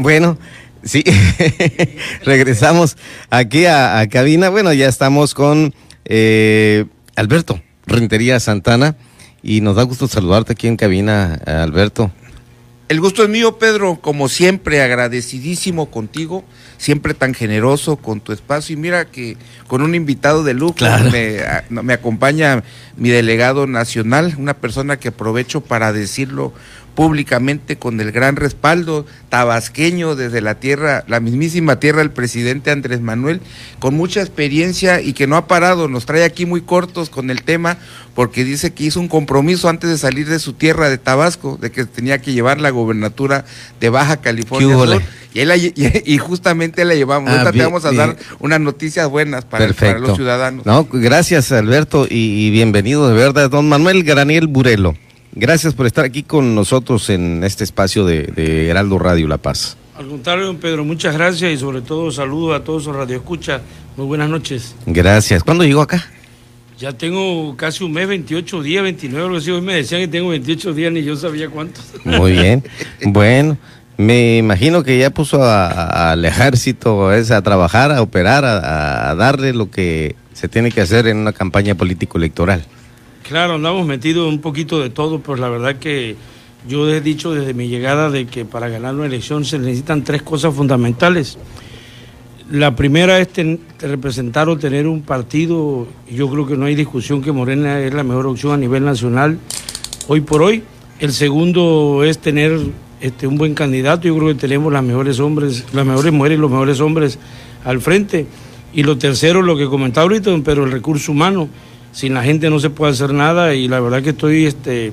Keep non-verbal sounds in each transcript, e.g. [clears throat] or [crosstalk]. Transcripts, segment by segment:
Bueno, sí, [laughs] regresamos aquí a, cabina. Bueno, ya estamos con eh, Alberto Rentería Santana y nos da gusto saludarte aquí en cabina, Alberto. El gusto es mío, Pedro, como siempre, agradecidísimo contigo, siempre tan generoso con tu espacio. Y mira que con un invitado de lujo me, me acompaña mi delegado nacional, una persona que aprovecho para decirlo públicamente con el gran respaldo tabasqueño desde la tierra, la mismísima tierra del presidente Andrés Manuel, con mucha experiencia y que no ha parado, nos trae aquí muy cortos con el tema, porque dice que hizo un compromiso antes de salir de su tierra de Tabasco, de que tenía que llevar la gobernatura de Baja California Sur. Y, él, [laughs] y, justamente la llevamos. Ah, Ahorita te vamos a dar unas noticias buenas para, los ciudadanos. No, gracias Alberto y, y bienvenido de verdad, don Manuel Graniel Burelo. Gracias por estar aquí con nosotros en este espacio de, Heraldo Radio La Paz. Al contrario, don Pedro, muchas gracias y sobre todo saludo a todos los radioescuchas. Muy buenas noches. Gracias. ¿Cuándo llegó acá? Ya tengo casi un mes, 28 días, 29, algo así. Hoy me decían que tengo 28 días, ni yo sabía cuántos. Muy bien. [laughs] bueno, me imagino que ya puso al ejército a trabajar, a operar, a darle lo que se tiene que hacer en una campaña político-electoral. Claro, andamos metidos un poquito de todo, pero la verdad que yo he dicho desde mi llegada de que para ganar una elección se necesitan tres cosas fundamentales. La primera es representar o tener un partido, yo creo que no hay discusión que Morena es la mejor opción a nivel nacional hoy por hoy. El segundo es tener este, un buen candidato, yo creo que tenemos las mejores hombres, las mejores mujeres y los mejores hombres al frente. Y lo tercero, lo que comentaba ahorita, pero el recurso humano sin la gente no se puede hacer nada y la verdad que estoy este,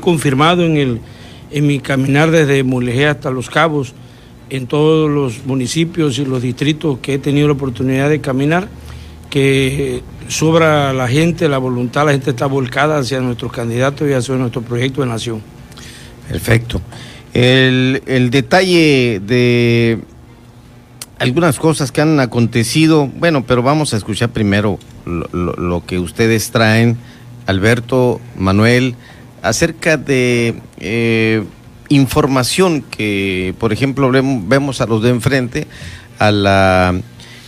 confirmado en, el, en mi caminar desde Mulegé hasta Los Cabos, en todos los municipios y los distritos que he tenido la oportunidad de caminar, que sobra la gente, la voluntad, la gente está volcada hacia nuestros candidatos y hacia nuestro proyecto de nación. Perfecto. El, el detalle de algunas cosas que han acontecido, bueno, pero vamos a escuchar primero lo, que ustedes traen, Alberto, Manuel, acerca de eh, información que, por ejemplo, vemos a los de enfrente, a la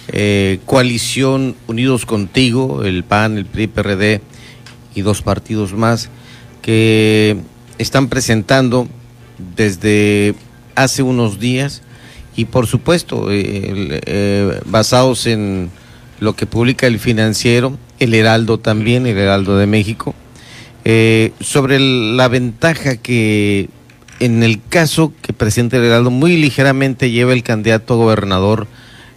eh, coalición Unidos Contigo, el PAN, el PRI, PRD y dos partidos más, que están presentando desde hace unos días y por supuesto eh, basados en lo que publica el financiero, el Heraldo también, el Heraldo de México, eh, sobre la ventaja que en el caso que presenta el Heraldo muy ligeramente lleva el candidato a gobernador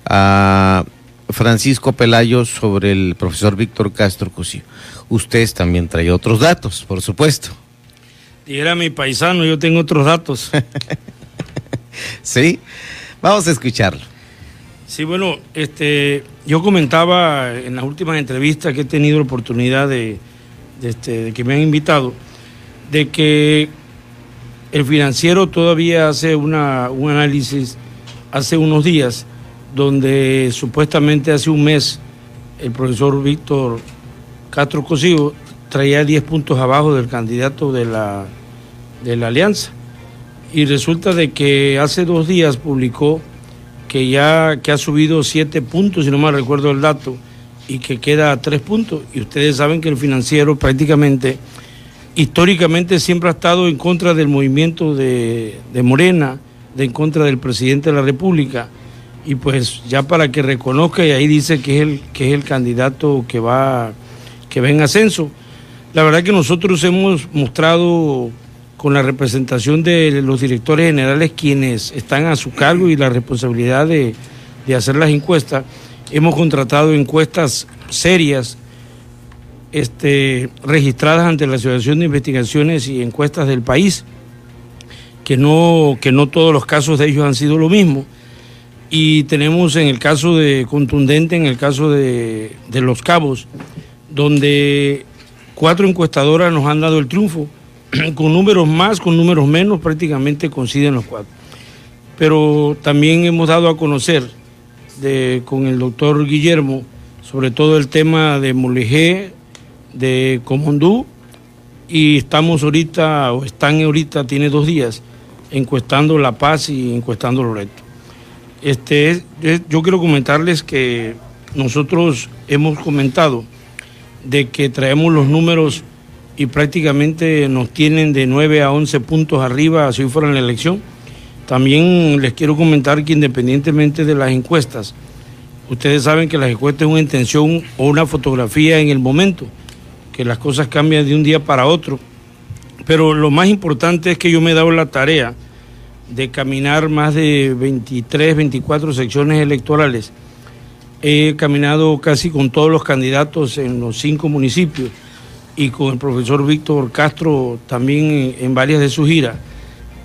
a Francisco Pelayo sobre el profesor Víctor Castro Cosío. Ustedes también traen otros datos, por supuesto. Y era mi paisano, yo tengo otros datos. [laughs] sí. Vamos a escucharlo. Sí, bueno, este, yo comentaba en las últimas entrevistas que he tenido la oportunidad de, este, que me han invitado, de que el financiero todavía hace una, un análisis hace unos días donde supuestamente hace un mes el profesor Víctor Castro Cosío traía 10 puntos abajo del candidato de la, de la alianza. Y resulta de que hace dos días publicó que ya que ha subido siete puntos, si no me recuerdo el dato, y que queda a tres puntos. Y ustedes saben que el financiero prácticamente, históricamente siempre ha estado en contra del movimiento de, Morena, de en contra del presidente de la República. Y pues ya para que reconozca, y ahí dice que es el, que es el candidato que va, que va en ascenso. La verdad que nosotros hemos mostrado con la representación de los directores generales quienes están a su cargo y la responsabilidad de, hacer las encuestas. Hemos contratado encuestas serias este, registradas ante la Asociación de Investigaciones y Encuestas del país, que no, que no todos los casos de ellos han sido lo mismo. Y tenemos en el caso de contundente, en el caso de, de Los Cabos, donde cuatro encuestadoras nos han dado el triunfo [clears throat] con números más, con números menos, prácticamente coinciden los cuatro. Pero también hemos dado a conocer con el doctor Guillermo sobre todo el tema de Mulegé, de Comondú, y estamos ahorita, o están ahorita, tiene dos días, encuestando La Paz y encuestando Loreto. Este, yo quiero comentarles que nosotros hemos comentado de que traemos los números y prácticamente nos tienen de 9 a 11 puntos arriba si fuera la elección. También les quiero comentar que independientemente de las encuestas, ustedes saben que las encuestas es una intención o una fotografía en el momento, que las cosas cambian de un día para otro. Pero lo más importante es que yo me he dado la tarea de caminar más de 23, 24 secciones electorales. He caminado casi con todos los candidatos en los cinco municipios y con el profesor Víctor Castro también en, varias de sus giras.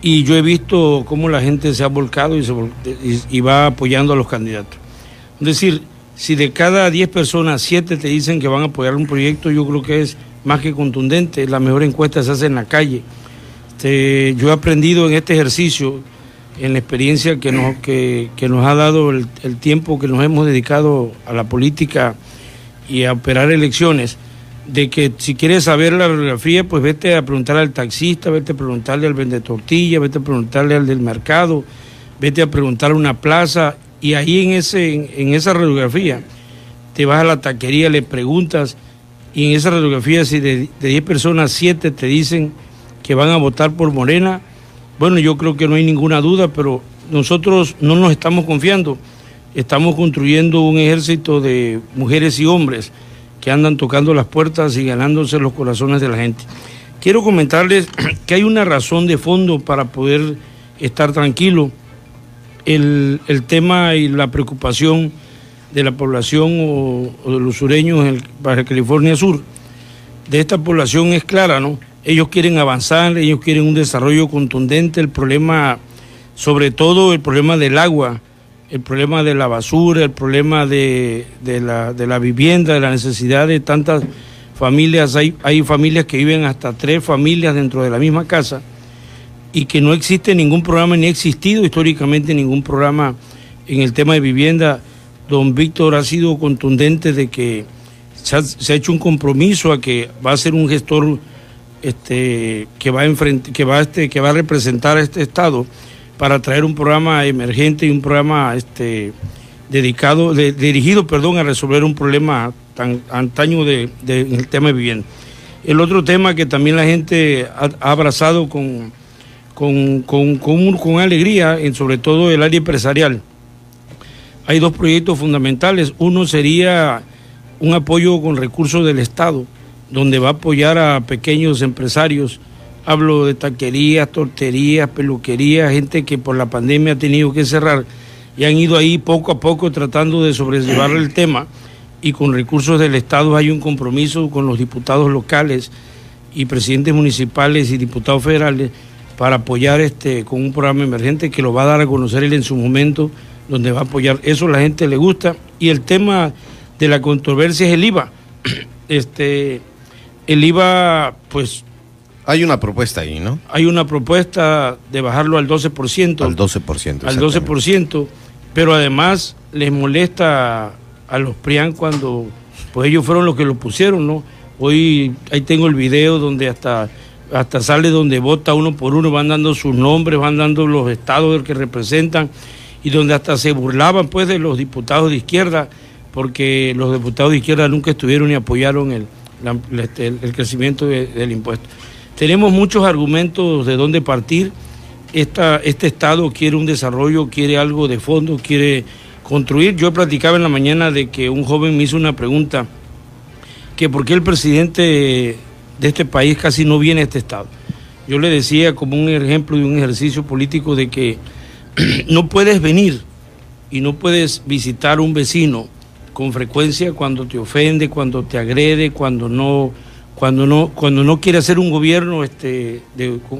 Y yo he visto cómo la gente se ha volcado y, va apoyando a los candidatos. Es decir, si de cada 10 personas, 7 te dicen que van a apoyar un proyecto, yo creo que es más que contundente. La mejor encuesta se hace en la calle. Este, yo he aprendido en este ejercicio, en la experiencia que nos, que, nos ha dado el, el tiempo que nos hemos dedicado a la política y a operar elecciones, de que si quieres saber la radiografía, pues vete a preguntar al taxista, vete a preguntarle al vende tortilla, vete a preguntarle al del mercado, vete a preguntarle a una plaza y ahí en, ese, en, esa radiografía te vas a la taquería, le preguntas y en esa radiografía si de 10 personas 7 te dicen que van a votar por Morena, bueno, yo creo que no hay ninguna duda, pero nosotros no nos estamos confiando, estamos construyendo un ejército de mujeres y hombres que andan tocando las puertas y ganándose los corazones de la gente. Quiero comentarles [clears throat] que hay una razón de fondo para poder estar tranquilo. El, tema y la preocupación de la población o, de los sureños en Baja California Sur, de esta población es clara, ¿no? Ellos quieren avanzar, ellos quieren un desarrollo contundente, el problema, sobre todo el problema del agua, el problema de la basura, el problema de, la, de la vivienda, de la necesidad de tantas familias. Hay, hay familias que viven hasta tres familias dentro de la misma casa y que no existe ningún programa, ni ha existido históricamente ningún programa en el tema de vivienda. Don Víctor ha sido contundente de que se ha, hecho un compromiso a que va a ser un gestor este, que, va a que, va este, que va a representar a este Estado para traer un programa emergente y un programa este, dedicado, dirigido perdón, a resolver un problema tan antaño de, el tema de vivienda. El otro tema que también la gente ha, abrazado con, con, con, con, alegría, en sobre todo el área empresarial. Hay dos proyectos fundamentales. Uno sería un apoyo con recursos del Estado, donde va a apoyar a pequeños empresarios Hablo de taquerías, torterías, peluquerías, gente que por la pandemia ha tenido que cerrar y han ido ahí poco a poco tratando de sobrellevar el tema y con recursos del Estado hay un compromiso con los diputados locales y presidentes municipales y diputados federales para apoyar este con un programa emergente que lo va a dar a conocer él en su momento, donde va a apoyar. Eso la gente le gusta. Y el tema de la controversia es el IVA. [clears throat] Este, el IVA, pues hay una propuesta ahí, ¿no? Hay una propuesta de bajarlo al 12%. Al 12%. Al 12%, pero además les molesta a los PRIAN cuando, pues ellos fueron los que lo pusieron, ¿no? Hoy ahí tengo el video donde hasta, hasta sale donde vota uno por uno, van dando sus nombres, van dando los estados que representan y donde hasta se burlaban pues de los diputados de izquierda, porque los diputados de izquierda nunca estuvieron ni apoyaron el, este, el, crecimiento del impuesto. Tenemos muchos argumentos de dónde partir. Esta, este Estado quiere un desarrollo, quiere algo de fondo, quiere construir. Yo platicaba en la mañana de que un joven me hizo una pregunta, que por qué el presidente de este país casi no viene a este Estado. Yo le decía como un ejemplo de un ejercicio político de que [clears throat] no puedes venir y no puedes visitar un vecino con frecuencia cuando te ofende, cuando te agrede, cuando no cuando no cuando no quiere hacer un gobierno este,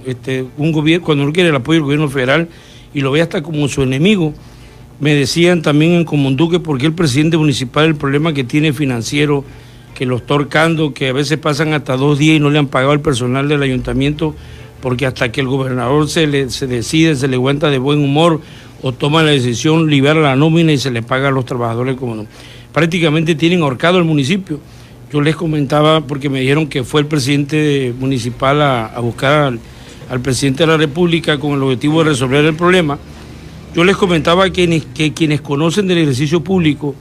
este un gobierno cuando no quiere el apoyo del gobierno federal y lo ve hasta como su enemigo me decían también en Comunduque porque el presidente municipal el problema que tiene financiero que lo está horcando que a veces pasan hasta dos días y no le han pagado al personal del ayuntamiento porque hasta que el gobernador se le se decide se le cuenta de buen humor o toma la decisión libera la nómina y se le paga a los trabajadores como no. prácticamente tienen ahorcado el municipio yo les comentaba, porque me dijeron que fue el presidente municipal a, buscar al presidente de la República con el objetivo de resolver el problema. Yo les comentaba que, quienes conocen del ejercicio público,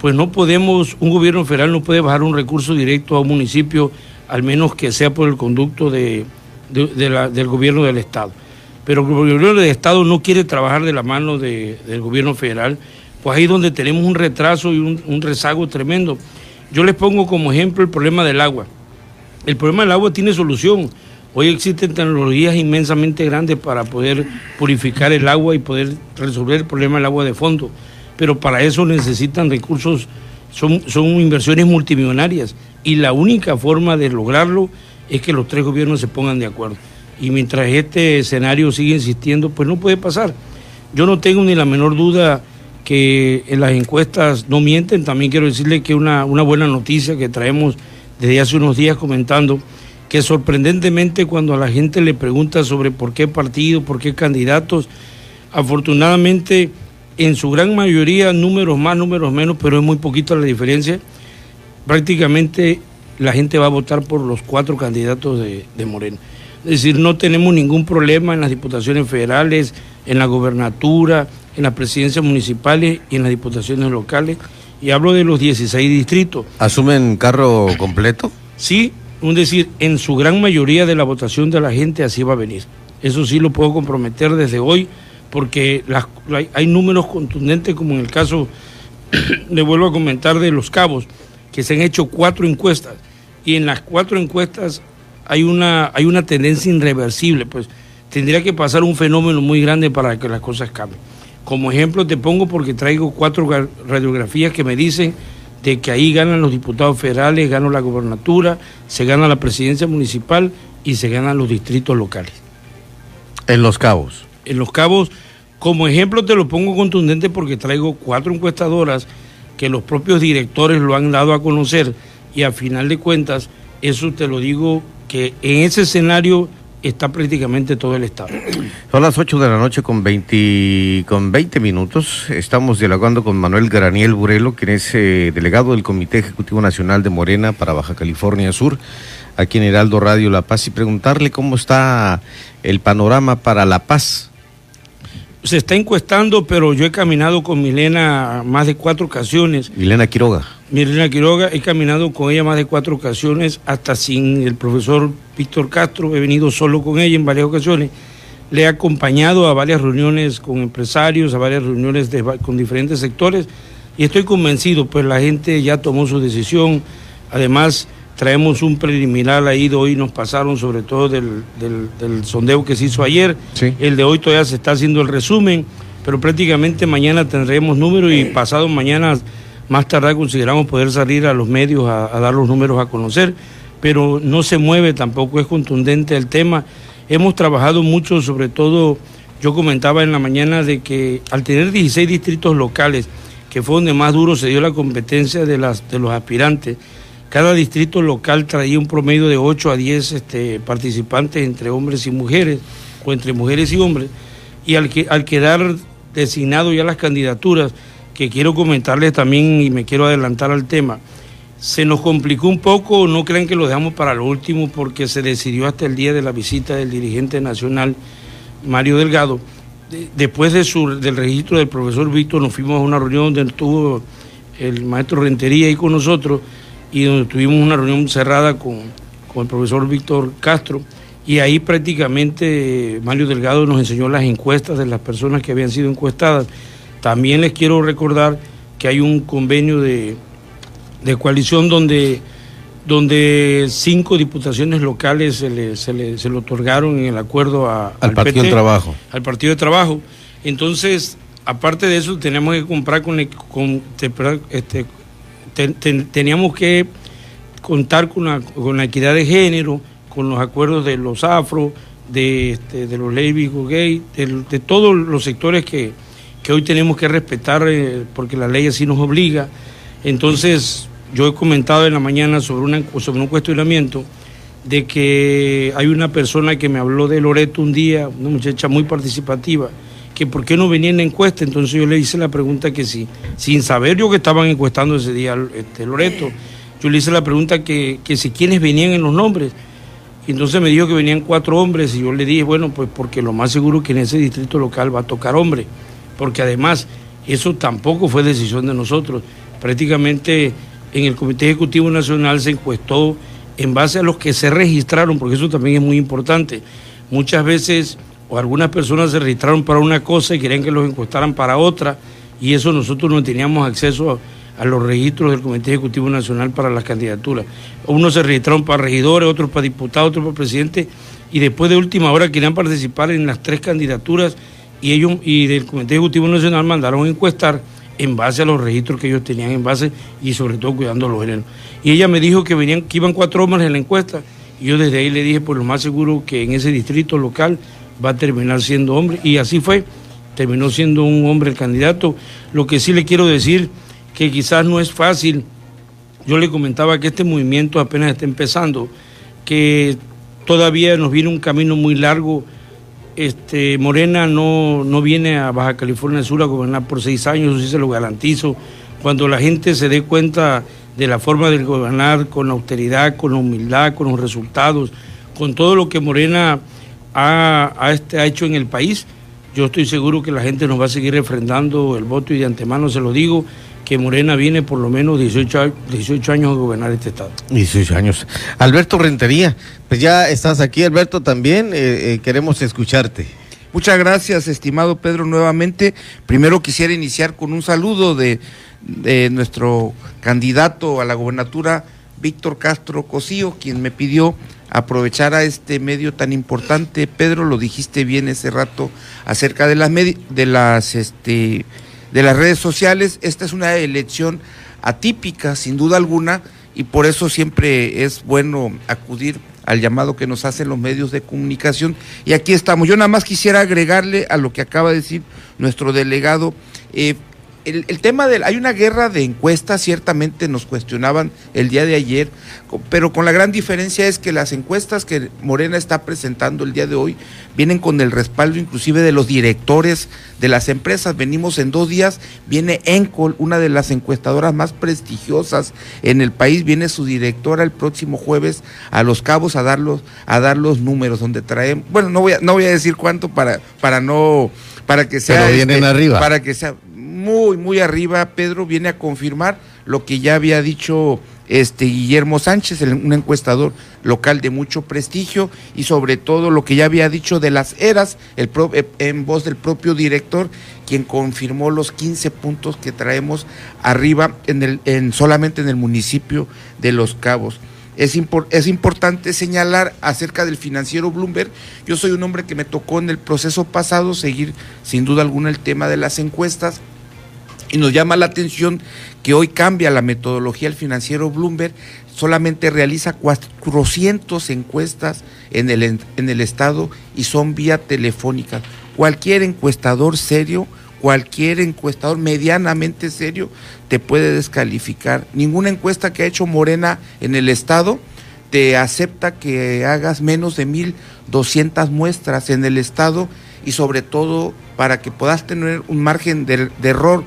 pues no podemos, un gobierno federal no puede bajar un recurso directo a un municipio, al menos que sea por el conducto de, del gobierno del Estado. Pero el gobierno del Estado no quiere trabajar de la mano del gobierno federal, pues ahí es donde tenemos un retraso y un rezago tremendo. Yo les pongo como ejemplo el problema del agua. El problema del agua tiene solución. Hoy existen tecnologías inmensamente grandes para poder purificar el agua y poder resolver el problema del agua de fondo pero para eso necesitan recursos, son, son inversiones multimillonarias y la única forma de lograrlo es que los tres gobiernos se pongan de acuerdo. Y mientras este escenario sigue insistiendo, pues no puede pasar. Yo no tengo ni la menor duda que en las encuestas no mienten. También quiero decirle que una, una buena noticia que traemos desde hace unos días comentando, que sorprendentemente cuando a la gente le pregunta sobre por qué partido, por qué candidatos, afortunadamente en su gran mayoría, números más, números menos, pero es muy poquito la diferencia. Prácticamente la gente va a votar por los cuatro candidatos de, de Morena. Es decir, no tenemos ningún problema en las diputaciones federales, en la gobernatura, en las presidencias municipales y en las diputaciones locales. Y hablo de los 16 distritos. ¿Asumen carro completo? Sí, es decir, en su gran mayoría de la votación de la gente así va a venir. Eso sí lo puedo comprometer desde hoy porque hay números contundentes como en el caso, [coughs] le vuelvo a comentar, de los cabos, que se han hecho cuatro encuestas y en las cuatro encuestas hay una, hay una tendencia irreversible, pues tendría que pasar un fenómeno muy grande para que las cosas cambien. Como ejemplo te pongo porque traigo cuatro radiografías que me dicen de que ahí ganan los diputados federales, gana la gobernatura, se gana la presidencia municipal y se ganan los distritos locales. En Los Cabos en Los Cabos, como ejemplo te lo pongo contundente porque traigo cuatro encuestadoras que los propios directores lo han dado a conocer y a final de cuentas, eso te lo digo que en ese escenario está prácticamente todo el Estado. Son las 8 de la noche con 20, con 20 minutos. Estamos dialogando con Manuel Graniel Burelo, quien es eh, delegado del Comité Ejecutivo Nacional de Morena para Baja California Sur, aquí en Heraldo Radio La Paz, y preguntarle cómo está el panorama para La Paz se está encuestando, pero yo he caminado con Milena más de cuatro ocasiones. Milena Quiroga. Milena Quiroga, he caminado con ella más de cuatro ocasiones, hasta sin el profesor Víctor Castro, he venido solo con ella en varias ocasiones. Le he acompañado a varias reuniones con empresarios, a varias reuniones con diferentes sectores, y estoy convencido, pues la gente ya tomó su decisión. Además, Traemos un preliminar ahí de hoy, nos pasaron sobre todo del, sondeo que se hizo ayer. El de hoy todavía se está haciendo el resumen, pero prácticamente mañana tendremos números y pasado mañana, más tarde, consideramos poder salir a los medios a, dar los números a conocer. Pero no se mueve, tampoco es contundente el tema. Hemos trabajado mucho, sobre todo, yo comentaba en la mañana de que al tener 16 distritos locales, que fue donde más duro se dio la competencia de, las, de los aspirantes, cada distrito local traía un promedio de 8 a 10 este, participantes entre hombres y mujeres, o entre mujeres y hombres, y al, que, al quedar designado ya las candidaturas, que quiero comentarles también y me quiero adelantar al tema, se nos complicó un poco, no crean que lo dejamos para lo último, porque se decidió hasta el día de la visita del dirigente nacional, Mario Delgado. después de su, del registro del profesor Víctor, nos fuimos a una reunión donde estuvo el maestro Rentería ahí con nosotros, y donde tuvimos una reunión cerrada con, el profesor Víctor Castro y ahí prácticamente Mario Delgado nos enseñó las encuestas de las personas que habían sido encuestadas. También les quiero recordar que hay un convenio de, coalición donde, donde cinco diputaciones locales se le, se le, se le otorgaron en el acuerdo al, Partido de Trabajo. Al Partido de Trabajo. Entonces, aparte de eso, tenemos que comprar con, con este, teníamos que contar con la, con la equidad de género, con los acuerdos de los afro, de, este, de los lésbicos, gay, de, todos los sectores que, hoy tenemos que respetar eh, porque la ley así nos obliga. Entonces, yo he comentado en la mañana sobre, una, sobre un cuestionamiento de que hay una persona que me habló de Loreto un día, una muchacha muy participativa, que por qué no venía en la encuesta. Entonces yo le hice la pregunta que sí, sin saber yo que estaban encuestando ese día este, Loreto, yo le hice la pregunta que, que si quiénes venían en los nombres. Entonces me dijo que venían cuatro hombres y yo le dije, bueno, pues porque lo más seguro que en ese distrito local va a tocar hombre, porque además eso tampoco fue decisión de nosotros. Prácticamente en el Comité Ejecutivo Nacional se encuestó en base a los que se registraron, porque eso también es muy importante. Muchas veces o algunas personas se registraron para una cosa y querían que los encuestaran para otra, y eso nosotros no teníamos acceso a, los registros del Comité Ejecutivo Nacional para las candidaturas. Unos se registraron para regidores, otros para diputados, otros para presidente, y después de última hora querían participar en las tres candidaturas y ellos y del Comité Ejecutivo Nacional mandaron a encuestar en base a los registros que ellos tenían en base y sobre todo cuidando los géneros. Y ella me dijo que venían, que iban cuatro hombres en la encuesta, y yo desde ahí le dije, pues lo más seguro que en ese distrito local va a terminar siendo hombre, y así fue, terminó siendo un hombre el candidato. Lo que sí le quiero decir, que quizás no es fácil, yo le comentaba que este movimiento apenas está empezando, que todavía nos viene un camino muy largo. Este, Morena no, no viene a Baja California Sur a gobernar por seis años, eso sí se lo garantizo. Cuando la gente se dé cuenta de la forma de gobernar con austeridad, con la humildad, con los resultados, con todo lo que Morena ha, este, ha hecho en el país, yo estoy seguro que la gente nos va a seguir refrendando el voto y de antemano se lo digo que Morena viene por lo menos 18, 18 años a gobernar este estado. 18 años. Alberto Rentería, pues ya estás aquí, Alberto, también eh, eh, queremos escucharte. Muchas gracias, estimado Pedro, nuevamente. Primero quisiera iniciar con un saludo de, de nuestro candidato a la gobernatura, Víctor Castro Cosío, quien me pidió aprovechar a este medio tan importante. Pedro, lo dijiste bien ese rato acerca de las, de las este, de las redes sociales. Esta es una elección atípica, sin duda alguna, y por eso siempre es bueno acudir al llamado que nos hacen los medios de comunicación. Y aquí estamos. Yo nada más quisiera agregarle a lo que acaba de decir nuestro delegado. Eh, el, tema del. Hay una guerra de encuestas, ciertamente nos cuestionaban el día de ayer, pero con la gran diferencia es que las encuestas que Morena está presentando el día de hoy vienen con el respaldo inclusive de los directores de las empresas. Venimos en dos días, viene Encol, una de las encuestadoras más prestigiosas en el país, viene su directora el próximo jueves a Los Cabos a dar los, a dar los números donde traemos. Bueno, no voy a, no voy a decir cuánto para, para no para que sea Pero vienen este, arriba. para que sea muy, muy arriba. Pedro viene a confirmar lo que ya había dicho este Guillermo Sánchez, un encuestador local de mucho prestigio, y sobre todo lo que ya había dicho de las eras, el eh, en voz del propio director, quien confirmó los 15 puntos que traemos arriba en el, en, solamente en el municipio de Los Cabos. Es, es, importante señalar acerca del financiero Bloomberg. Yo soy un hombre que me tocó en el proceso pasado seguir sin duda alguna el tema de las encuestas. Y nos llama la atención que hoy cambia la metodología el financiero Bloomberg, solamente realiza 400 encuestas en el, en el estado y son vía telefónica. Cualquier encuestador serio, cualquier encuestador medianamente serio te puede descalificar. Ninguna encuesta que ha hecho Morena en el estado te acepta que hagas menos de 1.200 muestras en el estado y sobre todo para que puedas tener un margen de, de error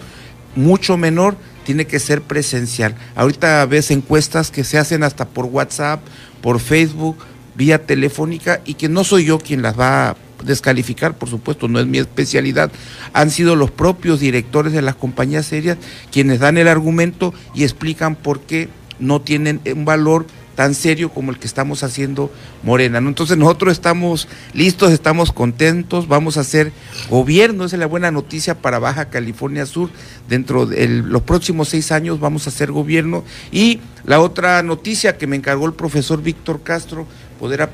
mucho menor, tiene que ser presencial. Ahorita ves encuestas que se hacen hasta por WhatsApp, por Facebook, vía telefónica y que no soy yo quien las va a descalificar, por supuesto, no es mi especialidad. Han sido los propios directores de las compañías serias quienes dan el argumento y explican por qué no tienen un valor tan serio como el que estamos haciendo Morena. Entonces nosotros estamos listos, estamos contentos, vamos a hacer gobierno, esa es la buena noticia para Baja California Sur. Dentro de los próximos seis años vamos a hacer gobierno. Y la otra noticia que me encargó el profesor Víctor Castro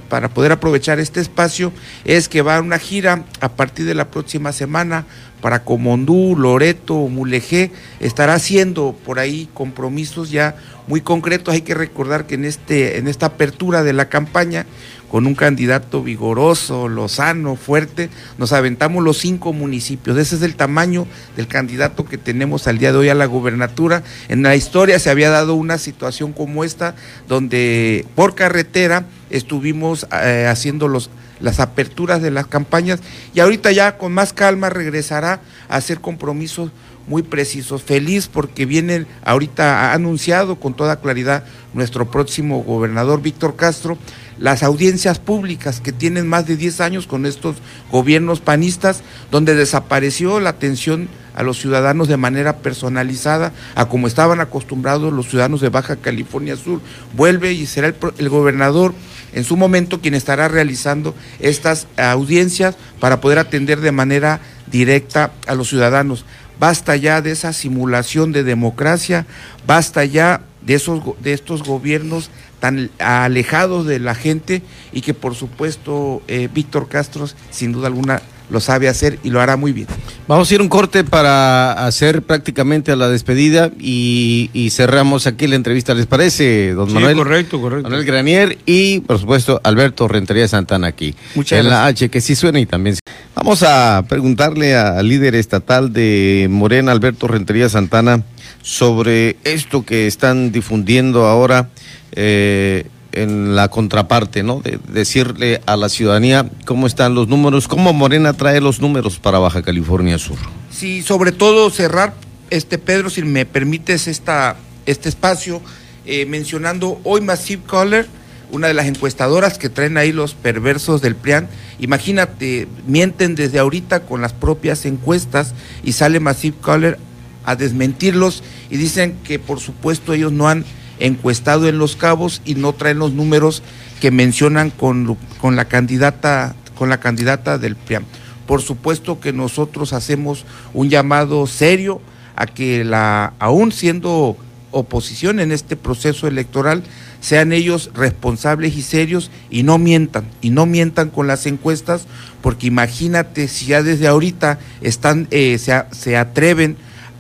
para poder aprovechar este espacio es que va a una gira a partir de la próxima semana para Comondú, Loreto, Mulegé, estará haciendo por ahí compromisos ya muy concretos. Hay que recordar que en, este, en esta apertura de la campaña, con un candidato vigoroso, lozano, fuerte, nos aventamos los cinco municipios. Ese es el tamaño del candidato que tenemos al día de hoy a la gobernatura. En la historia se había dado una situación como esta, donde por carretera estuvimos eh, haciendo los las aperturas de las campañas y ahorita ya con más calma regresará a hacer compromisos muy precisos. Feliz porque viene, ahorita ha anunciado con toda claridad nuestro próximo gobernador Víctor Castro las audiencias públicas que tienen más de 10 años con estos gobiernos panistas, donde desapareció la atención a los ciudadanos de manera personalizada, a como estaban acostumbrados los ciudadanos de Baja California Sur. Vuelve y será el, el gobernador en su momento quien estará realizando estas audiencias para poder atender de manera directa a los ciudadanos. Basta ya de esa simulación de democracia, basta ya de esos de estos gobiernos tan alejados de la gente y que por supuesto eh, Víctor Castro sin duda alguna lo sabe hacer y lo hará muy bien. Vamos a ir un corte para hacer prácticamente la despedida y, cerramos aquí la entrevista, ¿les parece, don sí, Manuel? correcto, correcto. Manuel Granier y, por supuesto, Alberto Rentería Santana aquí. Muchas en gracias. la H, que sí suena y también... Vamos a preguntarle al líder estatal de Morena, Alberto Rentería Santana, sobre esto que están difundiendo ahora eh, en la contraparte, ¿no? De decirle a la ciudadanía cómo están los números, cómo Morena trae los números para Baja California Sur. Sí, sobre todo cerrar, este Pedro, si me permites esta, este espacio, eh, mencionando hoy Massive Caller, una de las encuestadoras que traen ahí los perversos del PRIAN. Imagínate, mienten desde ahorita con las propias encuestas y sale Massive Caller a desmentirlos y dicen que por supuesto ellos no han encuestado en Los Cabos y no traen los números que mencionan con, con la candidata con la candidata del PRIAM. Por supuesto que nosotros hacemos un llamado serio a que la aún siendo oposición en este proceso electoral sean ellos responsables y serios y no mientan, y no mientan con las encuestas, porque imagínate si ya desde ahorita están, eh, se, se atreven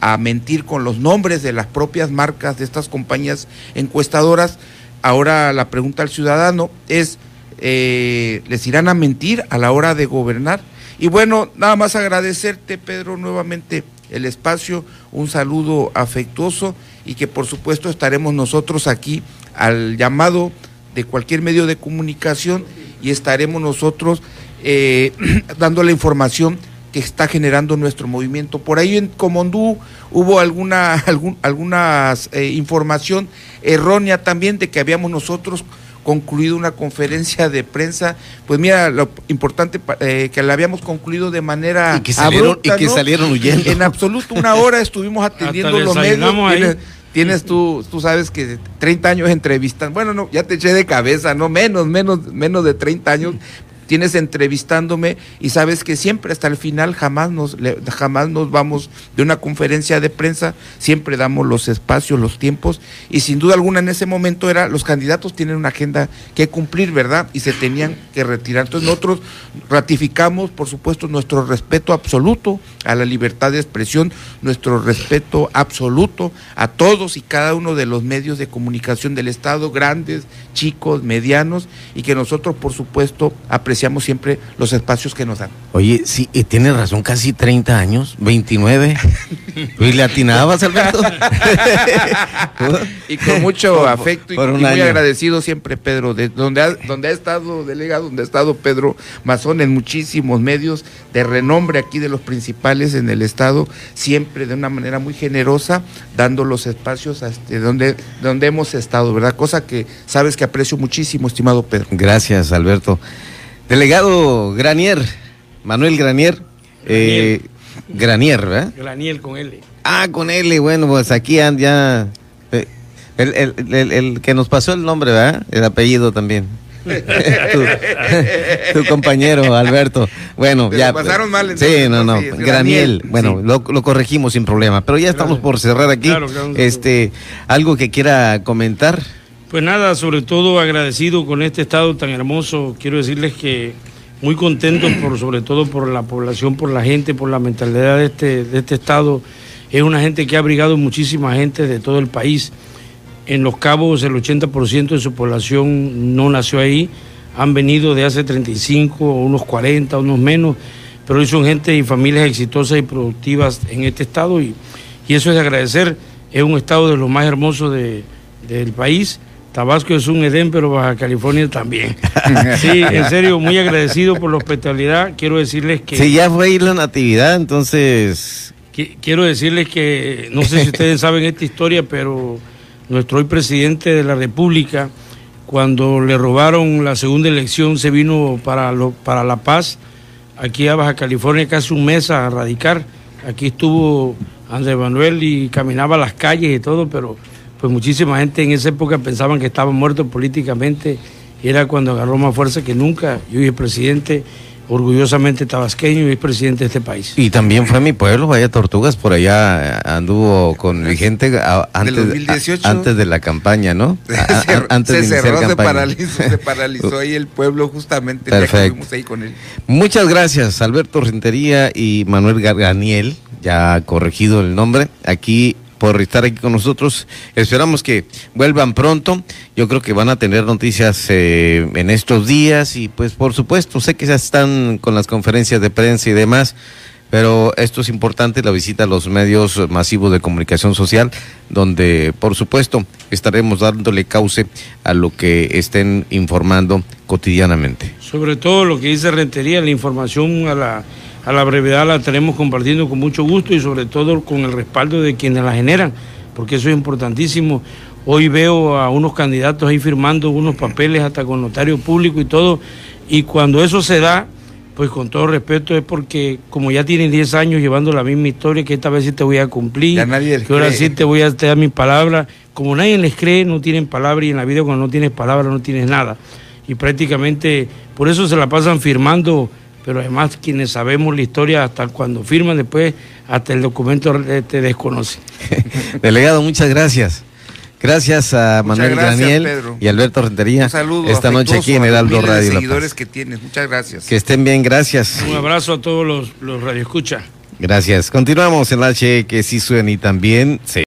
a mentir con los nombres de las propias marcas de estas compañías encuestadoras. Ahora la pregunta al ciudadano es, eh, ¿les irán a mentir a la hora de gobernar? Y bueno, nada más agradecerte, Pedro, nuevamente el espacio, un saludo afectuoso y que por supuesto estaremos nosotros aquí al llamado de cualquier medio de comunicación y estaremos nosotros eh, [clears throat] dando la información que está generando nuestro movimiento. Por ahí en Comondú hubo alguna [laughs] algún, algunas eh, información errónea también de que habíamos nosotros concluido una conferencia de prensa, pues mira, lo importante eh, que la habíamos concluido de manera y que salieron, abrupta, y que ¿no? salieron huyendo. En absoluto, una hora estuvimos atendiendo los medios. Tienes, tienes, tú, tú sabes que 30 años entrevistan. Bueno, no, ya te eché de cabeza, no menos, menos, menos de 30 años. Tienes entrevistándome y sabes que siempre hasta el final jamás nos jamás nos vamos de una conferencia de prensa, siempre damos los espacios, los tiempos y sin duda alguna en ese momento era los candidatos tienen una agenda que cumplir, ¿verdad? Y se tenían que retirar. Entonces nosotros ratificamos, por supuesto, nuestro respeto absoluto a la libertad de expresión, nuestro respeto absoluto a todos y cada uno de los medios de comunicación del Estado, grandes, chicos, medianos, y que nosotros, por supuesto, apreciamos siempre los espacios que nos dan. Oye, sí, tienes razón, casi 30 años, 29. ¿Y [laughs] le atinabas, Alberto? y con mucho por, afecto y, y muy año. agradecido siempre, Pedro, de donde ha, donde ha estado delegado, donde ha estado Pedro Mazón en muchísimos medios de renombre aquí de los principales en el Estado, siempre de una manera muy generosa, dando los espacios este, donde, donde hemos estado, ¿verdad? Cosa que sabes que aprecio muchísimo, estimado Pedro. Gracias, Alberto. Delegado Granier, Manuel Granier. Eh, Granier, ¿verdad? Granier con L. Ah, con L, bueno, pues aquí ya. Eh, el, el, el, el, que nos pasó el nombre, ¿verdad? El apellido también. [laughs] tu, [laughs] tu, compañero Alberto. Bueno, Te ya. pasaron mal. Entonces, sí, no, no. Sí, Graniel. Bueno, sí. lo, lo, corregimos sin problema. Pero ya estamos por cerrar aquí. Claro, claro, este, algo que quiera comentar. Pues nada, sobre todo agradecido con este estado tan hermoso. Quiero decirles que muy contentos por, sobre todo por la población, por la gente, por la mentalidad de este, de este estado. Es una gente que ha abrigado muchísima gente de todo el país. En Los Cabos el 80% de su población no nació ahí, han venido de hace 35, unos 40, unos menos, pero hoy son gente y familias exitosas y productivas en este estado y, y eso es de agradecer. Es un estado de los más hermosos de, del país. Tabasco es un Edén, pero Baja California también. [laughs] Sí, en serio, muy agradecido por la hospitalidad. Quiero decirles que... Sí, ya fue ir la natividad, entonces quiero decirles que, no sé si ustedes [laughs] saben esta historia, pero nuestro hoy presidente de la República, cuando le robaron la segunda elección, se vino para, lo, para La Paz, aquí a Baja California, casi un mes a radicar. Aquí estuvo Andrés Manuel y caminaba las calles y todo, pero pues muchísima gente en esa época pensaban que estaba muerto políticamente. Era cuando agarró más fuerza que nunca. Yo y el presidente orgullosamente tabasqueño y es presidente de este país. Y también fue a mi pueblo, vaya Tortugas, por allá anduvo con mi gente antes, antes de la campaña, ¿no? [laughs] antes se cerró, se paralizó, se paralizó ahí el pueblo justamente. Perfecto. ahí con él. Muchas gracias, Alberto Rentería y Manuel Garganiel, ya corregido el nombre, aquí por estar aquí con nosotros. Esperamos que vuelvan pronto. Yo creo que van a tener noticias eh, en estos días y pues por supuesto, sé que ya están con las conferencias de prensa y demás, pero esto es importante, la visita a los medios masivos de comunicación social, donde por supuesto estaremos dándole cauce a lo que estén informando cotidianamente. Sobre todo lo que dice Rentería, la información a la a la brevedad la estaremos compartiendo con mucho gusto y sobre todo con el respaldo de quienes la generan, porque eso es importantísimo. Hoy veo a unos candidatos ahí firmando unos papeles hasta con notario público y todo, y cuando eso se da, pues con todo respeto es porque como ya tienen 10 años llevando la misma historia, que esta vez sí te voy a cumplir, que ahora sí te voy a dar mi palabra, como nadie les cree, no tienen palabra y en la vida cuando no tienes palabra no tienes nada. Y prácticamente por eso se la pasan firmando pero además quienes sabemos la historia hasta cuando firman después hasta el documento te desconoce. [laughs] Delegado, muchas gracias. Gracias a Manuel Daniel y Alberto Rentería. Un saludo esta noche aquí en Heraldo Radio. seguidores que tienes, muchas gracias. Que estén bien, gracias. Un abrazo a todos los, los radioescuchas. Gracias. Continuamos en la H que sí suena y también se